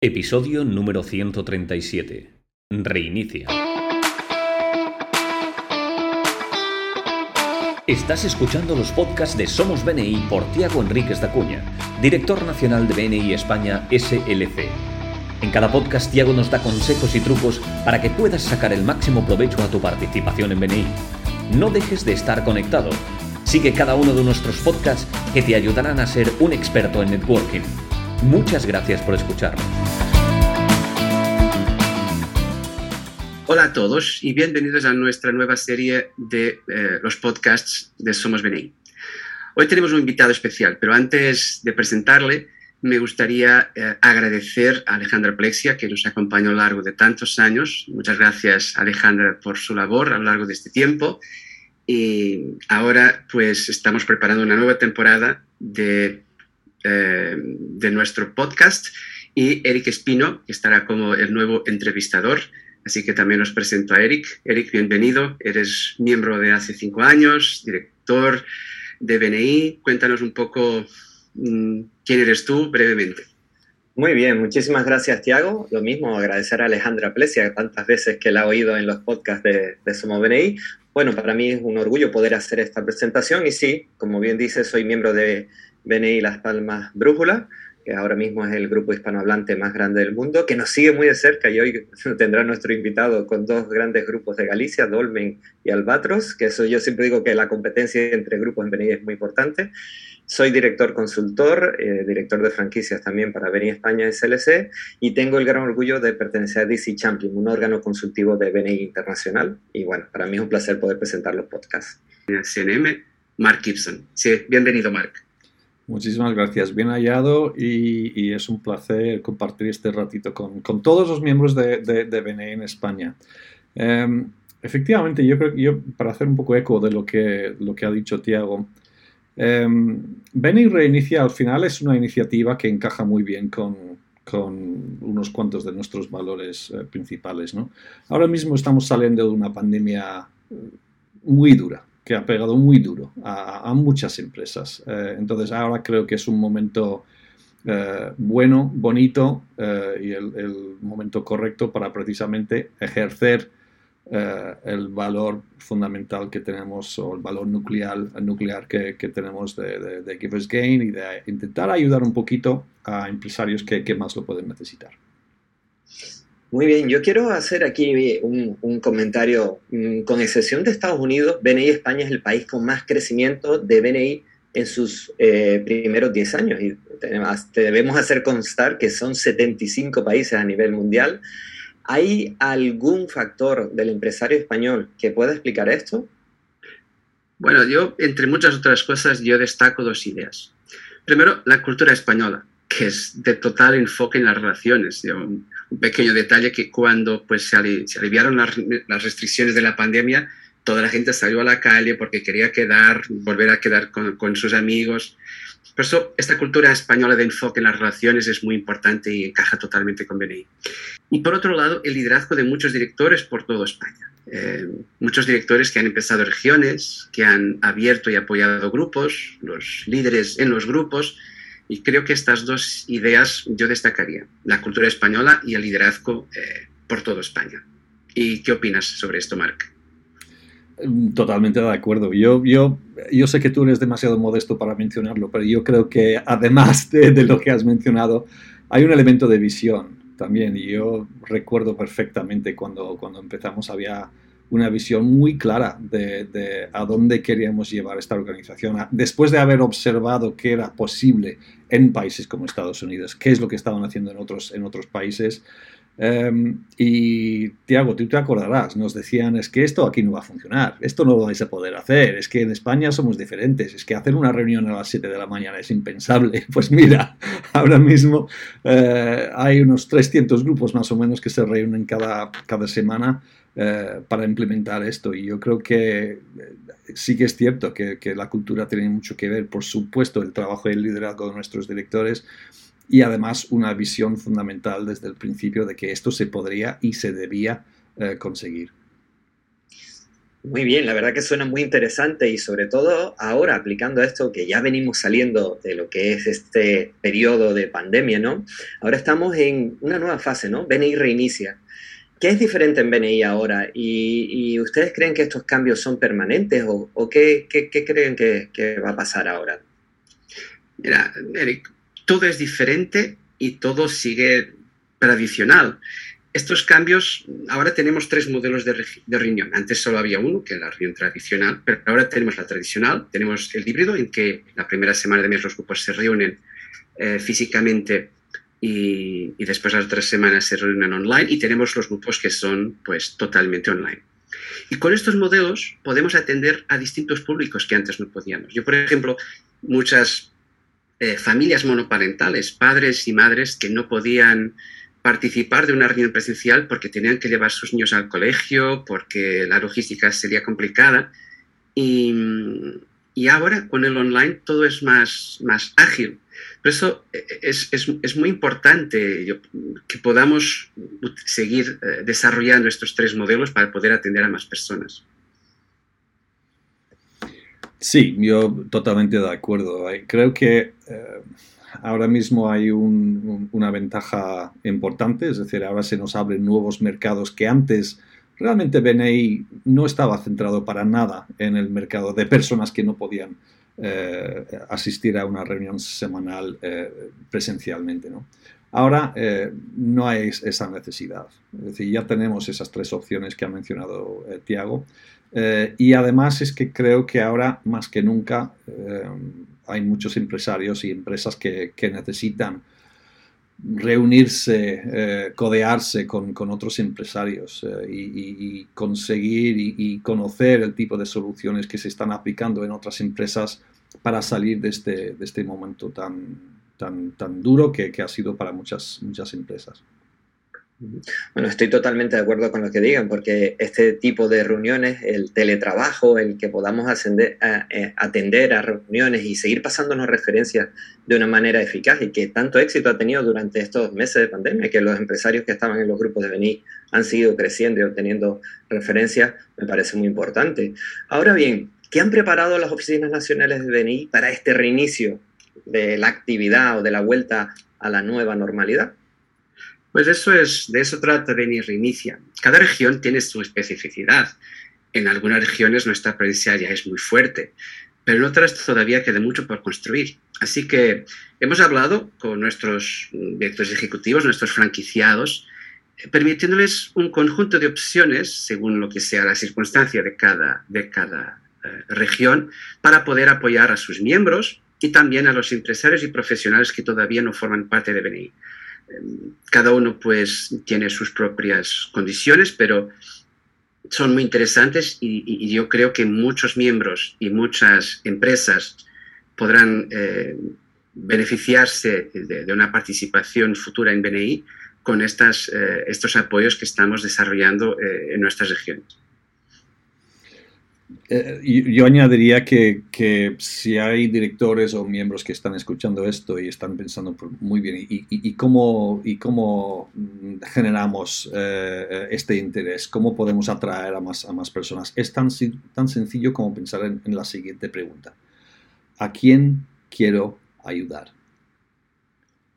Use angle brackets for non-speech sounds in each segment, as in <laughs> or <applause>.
Episodio número 137. Reinicia. Estás escuchando los podcasts de Somos BNI por Tiago Enríquez Dacuña, director nacional de BNI España SLC. En cada podcast Tiago nos da consejos y trucos para que puedas sacar el máximo provecho a tu participación en BNI. No dejes de estar conectado. Sigue cada uno de nuestros podcasts que te ayudarán a ser un experto en networking. Muchas gracias por escucharnos. Hola a todos y bienvenidos a nuestra nueva serie de eh, los podcasts de Somos BNI. Hoy tenemos un invitado especial, pero antes de presentarle, me gustaría eh, agradecer a Alejandra Plexia, que nos acompañó a lo largo de tantos años. Muchas gracias, Alejandra, por su labor a lo largo de este tiempo. Y ahora, pues, estamos preparando una nueva temporada de eh, de nuestro podcast y Eric Espino, que estará como el nuevo entrevistador. Así que también os presento a Eric. Eric, bienvenido. Eres miembro de hace cinco años, director de BNI. Cuéntanos un poco mm, quién eres tú brevemente. Muy bien, muchísimas gracias Tiago. Lo mismo, agradecer a Alejandra Plesia, tantas veces que la ha oído en los podcasts de, de Somos BNI. Bueno, para mí es un orgullo poder hacer esta presentación y sí, como bien dice, soy miembro de BNI Las Palmas Brújula, que ahora mismo es el grupo hispanohablante más grande del mundo, que nos sigue muy de cerca y hoy <laughs> tendrá nuestro invitado con dos grandes grupos de Galicia, Dolmen y Albatros, que eso yo siempre digo que la competencia entre grupos en BNI es muy importante. Soy director consultor, eh, director de franquicias también para BNI España SLC y tengo el gran orgullo de pertenecer a DC Champion, un órgano consultivo de BNI Internacional. Y bueno, para mí es un placer poder presentar los podcasts. CNM, Mark Gibson. Bienvenido, Mark. Muchísimas gracias, bien hallado y, es un placer compartir este ratito con, todos los miembros de, de, BNE en España. Em, efectivamente, yo creo que yo, para hacer un poco eco de lo que, lo que ha dicho Tiago, eh, BNI Reinicia al final es una iniciativa que encaja muy bien con, unos cuantos de nuestros valores eh, principales. Ahora mismo estamos saliendo de una pandemia muy dura, que ha pegado muy duro a, muchas empresas. Eh, entonces ahora creo que es un momento eh, bueno, bonito eh, y el, momento correcto para precisamente ejercer el valor fundamental que tenemos o el valor nuclear, nuclear que, tenemos de, de, Givers Gain y de intentar ayudar un poquito a empresarios que más lo pueden necesitar. Muy bien, yo quiero hacer aquí un, comentario. Mm, con excepción de Estados Unidos, BNI España es el país con más crecimiento de BNI en sus eh, primeros 10 años. Y debemos hacer constar que son 75 países a nivel mundial. ¿Hay algún factor del empresario español que pueda explicar esto? Bueno, yo, entre muchas otras cosas, yo destaco dos ideas. Primero, la cultura española, que es de total enfoque en las relaciones un pequeño detalle que cuando pues, se, aliviaron las, restricciones de la pandemia, toda la gente salió a la calle porque quería quedar, volver a quedar con, sus amigos. Por eso esta cultura española de enfoque en las relaciones es muy importante y encaja totalmente con BNI. Y por otro lado, el liderazgo de muchos directores por toda España. Eh, muchos directores que han empezado regiones, que han abierto y apoyado grupos, los líderes en los grupos, y creo que estas dos ideas yo destacaría, la cultura española y el liderazgo eh, por toda España. ¿Y qué opinas sobre esto, Marc? Totalmente de acuerdo. Yo, yo, yo sé que tú eres demasiado modesto para mencionarlo, pero yo creo que además de, de lo que has mencionado, hay un elemento de visión también. Y yo recuerdo perfectamente cuando, cuando empezamos, había una visión muy clara de, a dónde queríamos llevar esta organización. Después de haber observado qué era posible en países como Estados Unidos, qué es lo que estaban haciendo en otros, en otros países. Em, y Tiago, tú te acordarás, nos decían, es que esto aquí no va a funcionar, esto no lo vais a poder hacer, es que en España somos diferentes, es que hacer una reunión a las 7 de la mañana es impensable. <laughs> Pues mira, ahora mismo eh, hay unos 300 grupos más o menos que se reúnen cada, cada semana eh, para implementar esto. Y yo creo que eh, sí que es cierto que, la cultura tiene mucho que ver, por supuesto, el trabajo y el liderazgo de nuestros directores y además una visión fundamental desde el principio de que esto se podría y se debía eh, conseguir. Muy bien, la verdad que suena muy interesante y sobre todo ahora aplicando esto que ya venimos saliendo de lo que es este periodo de pandemia, ¿no? Ahora estamos en una nueva fase, ¿no? BNI reinicia. ¿Qué es diferente en BNI ahora? ¿Y, ustedes creen que estos cambios son permanentes o, qué, creen que, que va a pasar ahora? Mira, Eric, todo es diferente y todo sigue tradicional. Estos cambios, ahora tenemos tres modelos de, reunión. Antes solo había uno, que es la reunión tradicional, pero ahora tenemos la tradicional, tenemos el híbrido, en que la primera semana de mes los grupos se reúnen eh, físicamente y, después las otras semanas se reúnen online, y tenemos los grupos que son pues totalmente online. Y con estos modelos podemos atender a distintos públicos que antes no podíamos. Yo, por ejemplo, muchas eh, familias monoparentales, padres y madres que no podían participar de una reunión presencial porque tenían que llevar sus niños al colegio, porque la logística sería complicada. Y, y ahora con el online todo es más, más ágil. Por eso eh, es, es, es muy importante que podamos seguir eh, desarrollando estos tres modelos para poder atender a más personas. Sí, yo totalmente de acuerdo. Creo que eh, ahora mismo hay una ventaja importante, es decir, ahora se nos abren nuevos mercados que antes realmente BNI no estaba centrado para nada en el mercado de personas que no podían eh, asistir a una reunión semanal eh, presencialmente. ¿no? Ahora no hay esa necesidad. Es decir, ya tenemos esas tres opciones que ha mencionado Tiago. Y además es que creo que ahora más que nunca hay muchos empresarios y empresas que, necesitan reunirse, eh, codearse con, otros empresarios eh, y, conseguir y, conocer el tipo de soluciones que se están aplicando en otras empresas para salir de este, de este momento tan, tan, tan duro que, que, ha sido para muchas, muchas empresas. Bueno, estoy totalmente de acuerdo con lo que digan, porque este tipo de reuniones, el teletrabajo, el que podamos eh, atender a reuniones y seguir pasándonos referencias de una manera eficaz y que tanto éxito ha tenido durante estos meses de pandemia, que los empresarios que estaban en los grupos de BNI han seguido creciendo y obteniendo referencias, me parece muy importante. Ahora bien, ¿qué han preparado las oficinas nacionales de BNI para este reinicio de la actividad o de la vuelta a la nueva normalidad? Pues eso es, de eso trata Beni Reinicia. Cada región tiene su especificidad. En algunas regiones nuestra presencia ya es muy fuerte, pero en otras todavía queda mucho por construir. Así que hemos hablado con nuestros directores ejecutivos, nuestros franquiciados, eh, permitiéndoles un conjunto de opciones, según lo que sea la circunstancia de cada, de cada eh, región, para poder apoyar a sus miembros y también a los empresarios y profesionales que todavía no forman parte de BNI cada uno pues tiene sus propias condiciones, pero son muy interesantes y, yo creo que muchos miembros y muchas empresas podrán eh, beneficiarse de, una participación futura en BNI con eh, estos apoyos que estamos desarrollando eh, en nuestras regiones. Eh, yo añadiría que, si hay directores o miembros que están escuchando esto y están pensando muy bien, ¿y, cómo, cómo generamos eh, este interés? ¿Cómo podemos atraer a más, personas? Es tan, tan sencillo como pensar en, en la siguiente pregunta. ¿A quién quiero ayudar?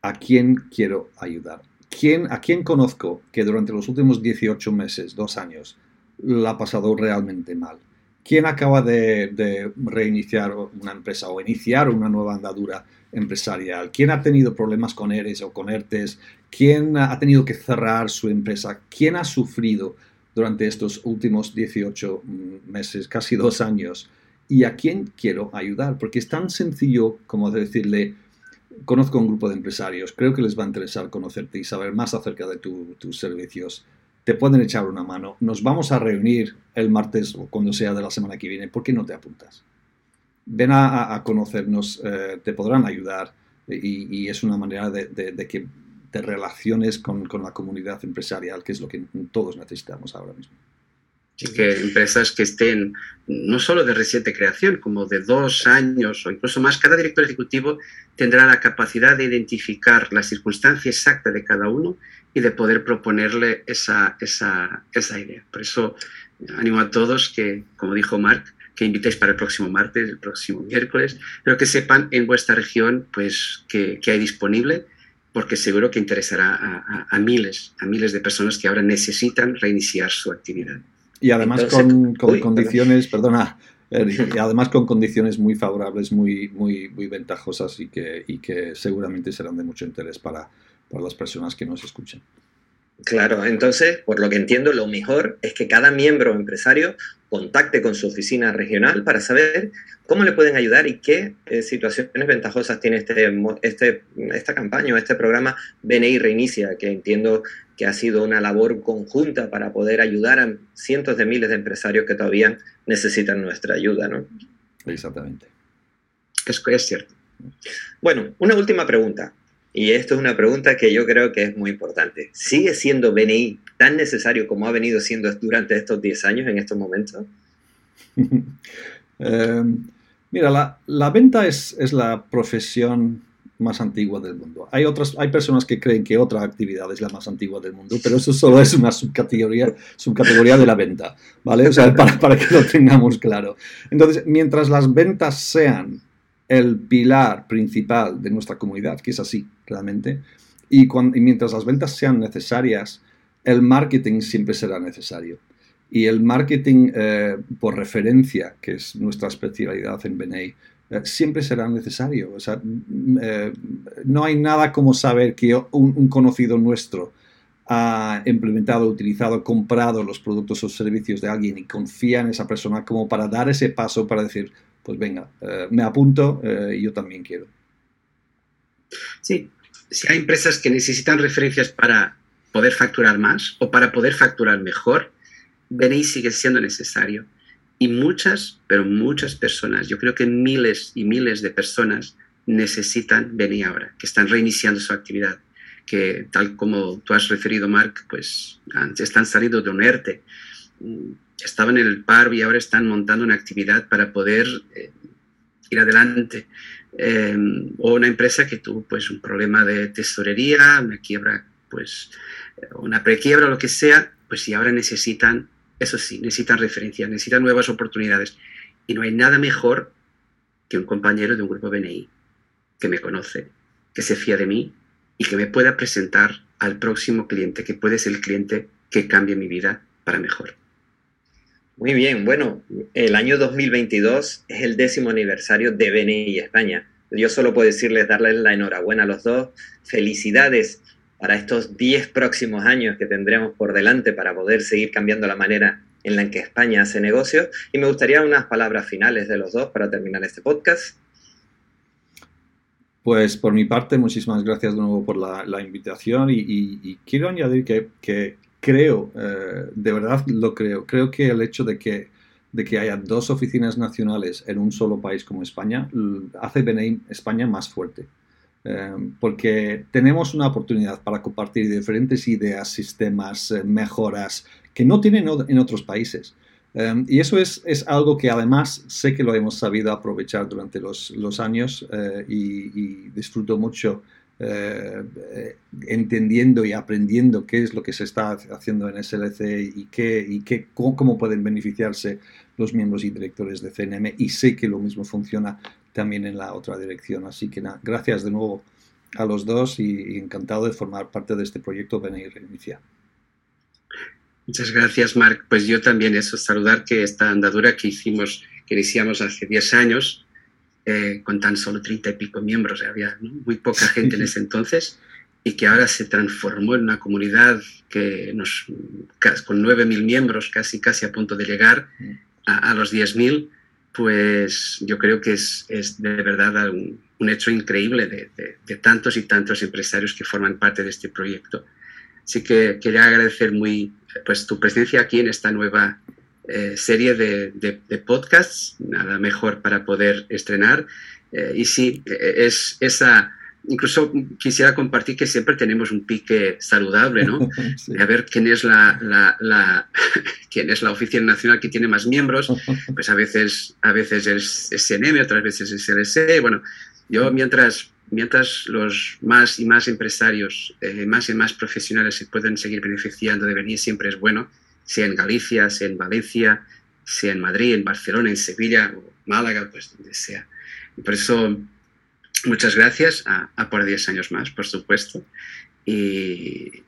¿A quién quiero ayudar? ¿Quién, ¿A quién conozco que durante los últimos 18 meses, dos años, la ha pasado realmente mal? ¿Quién acaba de, reiniciar una empresa o iniciar una nueva andadura empresarial? ¿Quién ha tenido problemas con ERES o con ERTES? ¿Quién ha tenido que cerrar su empresa? ¿Quién ha sufrido durante estos últimos 18 meses, casi dos años? ¿Y a quién quiero ayudar? Porque es tan sencillo como decirle, conozco un grupo de empresarios, creo que les va a interesar conocerte y saber más acerca de tus servicios te pueden echar una mano. Nos vamos a reunir el martes o cuando sea de la semana que viene. ¿Por qué no te apuntas? Ven a, conocernos, eh, te podrán ayudar y, es una manera de, que te relaciones con, la comunidad empresarial, que es lo que todos necesitamos ahora mismo. Así que empresas que estén no solo de reciente creación, como de dos años o incluso más, cada director ejecutivo tendrá la capacidad de identificar la circunstancia exacta de cada uno y de poder proponerle esa, esa, esa idea. Por eso animo a todos que, como dijo Mark, que invitéis para el próximo martes, el próximo miércoles, pero que sepan en vuestra región pues, que, que hay disponible, porque seguro que interesará a, a, miles, a miles de personas que ahora necesitan reiniciar su actividad. Y además con, con condiciones, perdona, y además con condiciones muy favorables, muy, muy, muy ventajosas y que, y que seguramente serán de mucho interés para, para las personas que nos escuchen. Claro, entonces, por lo que entiendo, lo mejor es que cada miembro empresario contacte con su oficina regional para saber cómo le pueden ayudar y qué eh, situaciones ventajosas tiene este, este, esta campaña o este programa BNI Reinicia, que entiendo que ha sido una labor conjunta para poder ayudar a cientos de miles de empresarios que todavía necesitan nuestra ayuda, ¿no? Exactamente. Es, es cierto. Bueno, una última pregunta. Y esto es una pregunta que yo creo que es muy importante. ¿Sigue siendo BNI tan necesario como ha venido siendo durante estos 10 años en estos momentos? <laughs> eh, mira, la, la venta es, es, la profesión más antigua del mundo. Hay, otras, hay personas que creen que otra actividad es la más antigua del mundo, pero eso solo es una subcategoría, subcategoría de la venta, ¿vale? O sea, para, para que lo tengamos claro. Entonces, mientras las ventas sean el pilar principal de nuestra comunidad, que es así realmente. Y, cuando, y, mientras las ventas sean necesarias, el marketing siempre será necesario. Y el marketing eh, por referencia, que es nuestra especialidad en BNI, siempre será necesario. O sea, eh, no hay nada como saber que un, un, conocido nuestro ha implementado, utilizado, comprado los productos o servicios de alguien y confía en esa persona como para dar ese paso para decir, pues venga, eh, me apunto eh, y yo también quiero. Sí, si hay empresas que necesitan referencias para poder facturar más o para poder facturar mejor, BNI sigue siendo necesario. Y muchas, pero muchas personas, yo creo que miles y miles de personas necesitan BNI ahora, que están reiniciando su actividad, que tal como tú has referido, Mark, pues están saliendo de un ERTE estaban en el paro y ahora están montando una actividad para poder eh, ir adelante. Eh, o una empresa que tuvo pues un problema de tesorería, una quiebra, pues una prequiebra lo que sea, pues si ahora necesitan, eso sí, necesitan referencias, necesitan nuevas oportunidades. Y no hay nada mejor que un compañero de un grupo BNI que me conoce, que se fía de mí y que me pueda presentar al próximo cliente, que puede ser el cliente que cambie mi vida para mejor. Muy bien, bueno, el año 2022 es el décimo aniversario de BNI España. Yo solo puedo decirles, darles la enhorabuena a los dos. Felicidades para estos 10 próximos años que tendremos por delante para poder seguir cambiando la manera en la que España hace negocios. Y me gustaría unas palabras finales de los dos para terminar este podcast. Pues por mi parte, muchísimas gracias de nuevo por la, invitación y, quiero añadir que, que creo, eh, de verdad lo creo, creo que el hecho de que, de que haya dos oficinas nacionales en un solo país como España hace BNI España más fuerte. Eh, porque tenemos una oportunidad para compartir diferentes ideas, sistemas, eh, mejoras que no tienen en otros países. Um, y eso es, es, algo que además sé que lo hemos sabido aprovechar durante los, los años uh, y, y, disfruto mucho eh, entendiendo y aprendiendo qué es lo que se está haciendo en SLC y, qué, y qué, cómo, cómo, pueden beneficiarse los miembros y directores de CNM y sé que lo mismo funciona también en la otra dirección. Así que nada, gracias de nuevo a los dos y, y encantado de formar parte de este proyecto Venir Reinicia. Muchas gracias, Marc. Pues yo también eso, saludar que esta andadura que hicimos, que iniciamos hace 10 años, eh, con tan solo treinta y pico miembros, había ¿no? muy poca gente en <laughs> ese entonces, y que ahora se transformó en una comunidad que nos, con 9.000 miembros, casi, casi a punto de llegar a, a los 10.000, pues yo creo que es, es de verdad un, un hecho increíble de, de, tantos y tantos empresarios que forman parte de este proyecto. Así que quería agradecer muy pues, tu presencia aquí en esta nueva eh, serie de, de, de, podcasts, nada mejor para poder estrenar. Eh, y sí, es esa incluso quisiera compartir que siempre tenemos un pique saludable, ¿no? <laughs> A ver quién es la, la, <laughs> quién es la oficina nacional que tiene más miembros. <laughs> Pues a veces, a veces es SNM, otras veces es LSE. Bueno, yo mientras, mientras los más y más empresarios, eh, más y más profesionales se pueden seguir beneficiando de venir, siempre es bueno, sea en Galicia, sea en Valencia, sea en Madrid, en Barcelona, en Sevilla o Málaga, pues donde sea. Y por eso muchas gracias, a, por 10 años más, por supuesto. Y,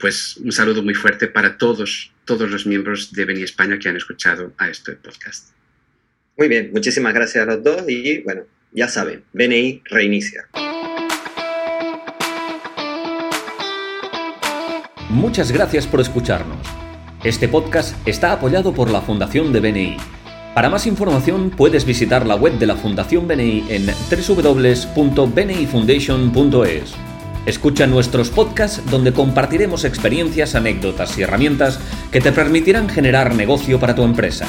pues un saludo muy fuerte para todos, todos los miembros de Beni España que han escuchado a este podcast. Muy bien, muchísimas gracias a los dos y bueno, ya saben, BNI reinicia. Muchas gracias por escucharnos. Este podcast está apoyado por la Fundación de BNI para más información puedes visitar la web de la Fundación BNI en www.bnifoundation.es. Escucha nuestros podcasts donde compartiremos experiencias, anécdotas y herramientas que te permitirán generar negocio para tu empresa.